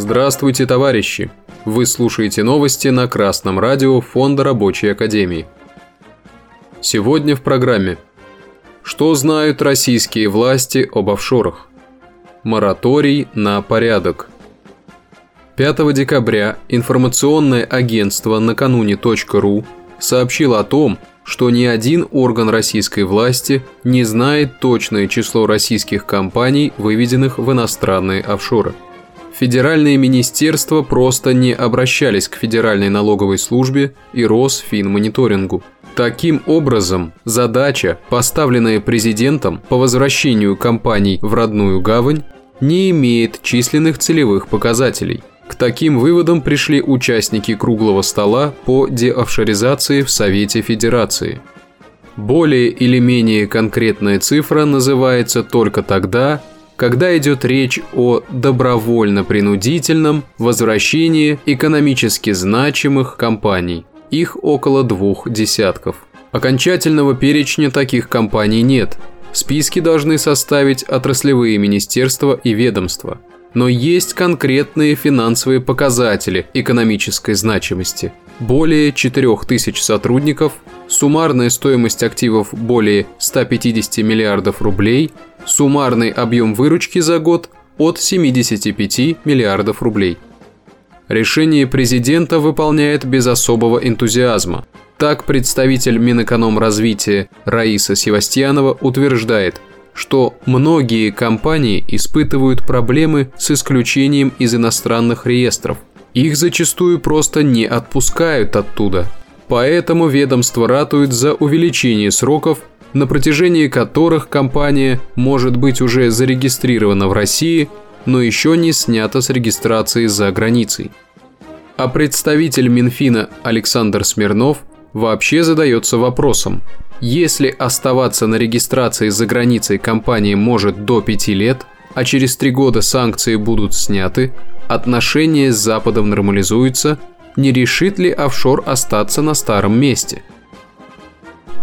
Здравствуйте, товарищи! Вы слушаете новости на Красном радио Фонда Рабочей Академии. Сегодня в программе Что знают российские власти об офшорах? Мораторий на порядок. 5 декабря информационное агентство накануне.ру сообщило о том, что ни один орган российской власти не знает точное число российских компаний, выведенных в иностранные офшоры. Федеральные министерства просто не обращались к Федеральной налоговой службе и Росфинмониторингу. Таким образом, задача, поставленная президентом по возвращению компаний в родную гавань, не имеет численных целевых показателей – к таким выводам пришли участники круглого стола по деофшоризации в Совете Федерации. Более или менее конкретная цифра называется только тогда, когда идет речь о добровольно-принудительном возвращении экономически значимых компаний. Их около двух десятков. Окончательного перечня таких компаний нет. Списки должны составить отраслевые министерства и ведомства – но есть конкретные финансовые показатели экономической значимости. Более 4000 сотрудников, суммарная стоимость активов более 150 миллиардов рублей, суммарный объем выручки за год от 75 миллиардов рублей. Решение президента выполняет без особого энтузиазма. Так представитель Минэкономразвития Раиса Севастьянова утверждает – что многие компании испытывают проблемы с исключением из иностранных реестров. Их зачастую просто не отпускают оттуда. Поэтому ведомство ратует за увеличение сроков, на протяжении которых компания может быть уже зарегистрирована в России, но еще не снята с регистрации за границей. А представитель Минфина Александр Смирнов вообще задается вопросом, если оставаться на регистрации за границей компания может до 5 лет, а через 3 года санкции будут сняты, отношения с Западом нормализуются, не решит ли офшор остаться на старом месте?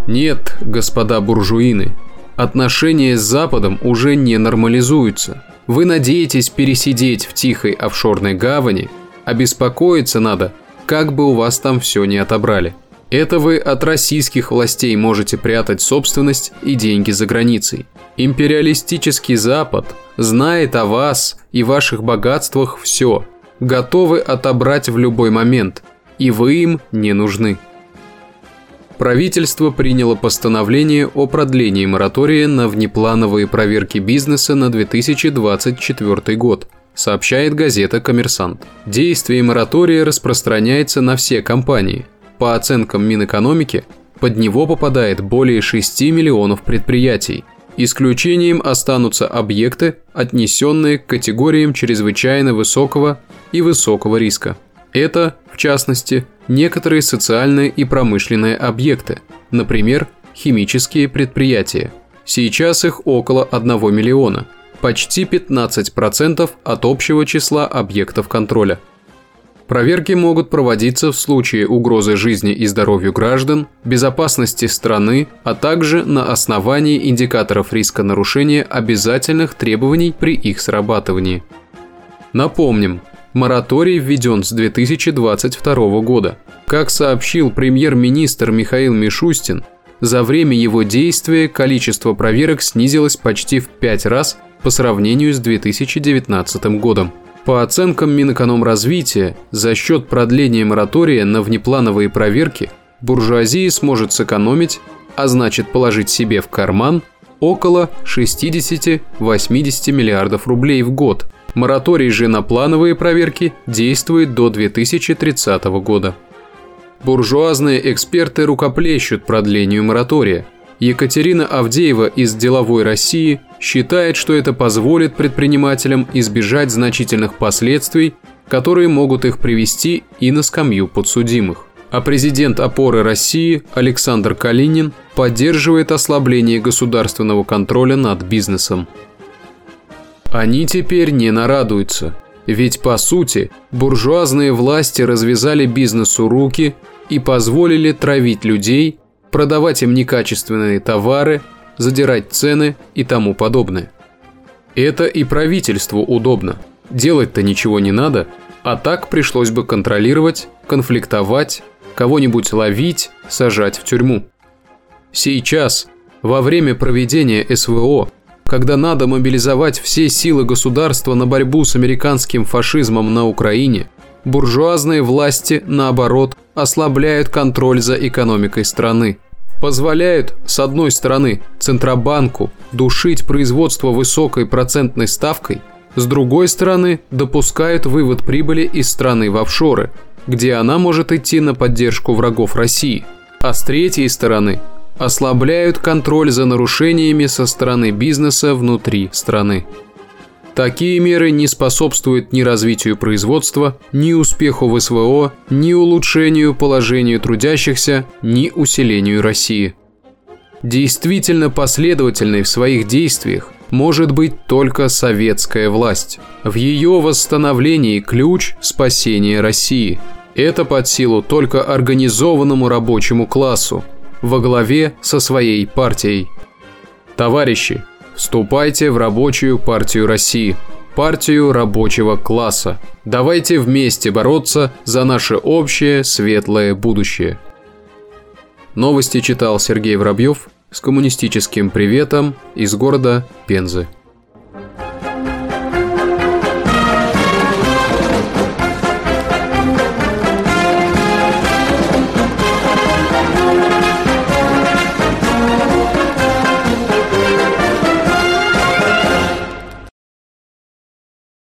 Нет, господа буржуины, отношения с Западом уже не нормализуются. Вы надеетесь пересидеть в тихой офшорной гавани, а беспокоиться надо, как бы у вас там все не отобрали – это вы от российских властей можете прятать собственность и деньги за границей. Империалистический Запад знает о вас и ваших богатствах все, готовы отобрать в любой момент, и вы им не нужны. Правительство приняло постановление о продлении моратория на внеплановые проверки бизнеса на 2024 год, сообщает газета «Коммерсант». Действие моратория распространяется на все компании – по оценкам Минэкономики, под него попадает более 6 миллионов предприятий. Исключением останутся объекты, отнесенные к категориям чрезвычайно высокого и высокого риска. Это, в частности, некоторые социальные и промышленные объекты, например, химические предприятия. Сейчас их около 1 миллиона, почти 15% от общего числа объектов контроля – Проверки могут проводиться в случае угрозы жизни и здоровью граждан, безопасности страны, а также на основании индикаторов риска нарушения обязательных требований при их срабатывании. Напомним, мораторий введен с 2022 года. Как сообщил премьер-министр Михаил Мишустин, за время его действия количество проверок снизилось почти в 5 раз по сравнению с 2019 годом. По оценкам Минэкономразвития, за счет продления моратория на внеплановые проверки буржуазия сможет сэкономить, а значит положить себе в карман, около 60-80 миллиардов рублей в год. Мораторий же на плановые проверки действует до 2030 года. Буржуазные эксперты рукоплещут продлению моратория – Екатерина Авдеева из «Деловой России» считает, что это позволит предпринимателям избежать значительных последствий, которые могут их привести и на скамью подсудимых. А президент опоры России Александр Калинин поддерживает ослабление государственного контроля над бизнесом. Они теперь не нарадуются, ведь по сути буржуазные власти развязали бизнесу руки и позволили травить людей продавать им некачественные товары, задирать цены и тому подобное. Это и правительству удобно. Делать-то ничего не надо, а так пришлось бы контролировать, конфликтовать, кого-нибудь ловить, сажать в тюрьму. Сейчас, во время проведения СВО, когда надо мобилизовать все силы государства на борьбу с американским фашизмом на Украине, буржуазные власти, наоборот, ослабляют контроль за экономикой страны. Позволяют, с одной стороны, Центробанку душить производство высокой процентной ставкой, с другой стороны, допускают вывод прибыли из страны в офшоры, где она может идти на поддержку врагов России, а с третьей стороны ослабляют контроль за нарушениями со стороны бизнеса внутри страны. Такие меры не способствуют ни развитию производства, ни успеху в СВО, ни улучшению положения трудящихся, ни усилению России. Действительно последовательной в своих действиях может быть только советская власть. В ее восстановлении ключ спасения России. Это под силу только организованному рабочему классу, во главе со своей партией. Товарищи, вступайте в рабочую партию России, партию рабочего класса. Давайте вместе бороться за наше общее светлое будущее. Новости читал Сергей Воробьев с коммунистическим приветом из города Пензы.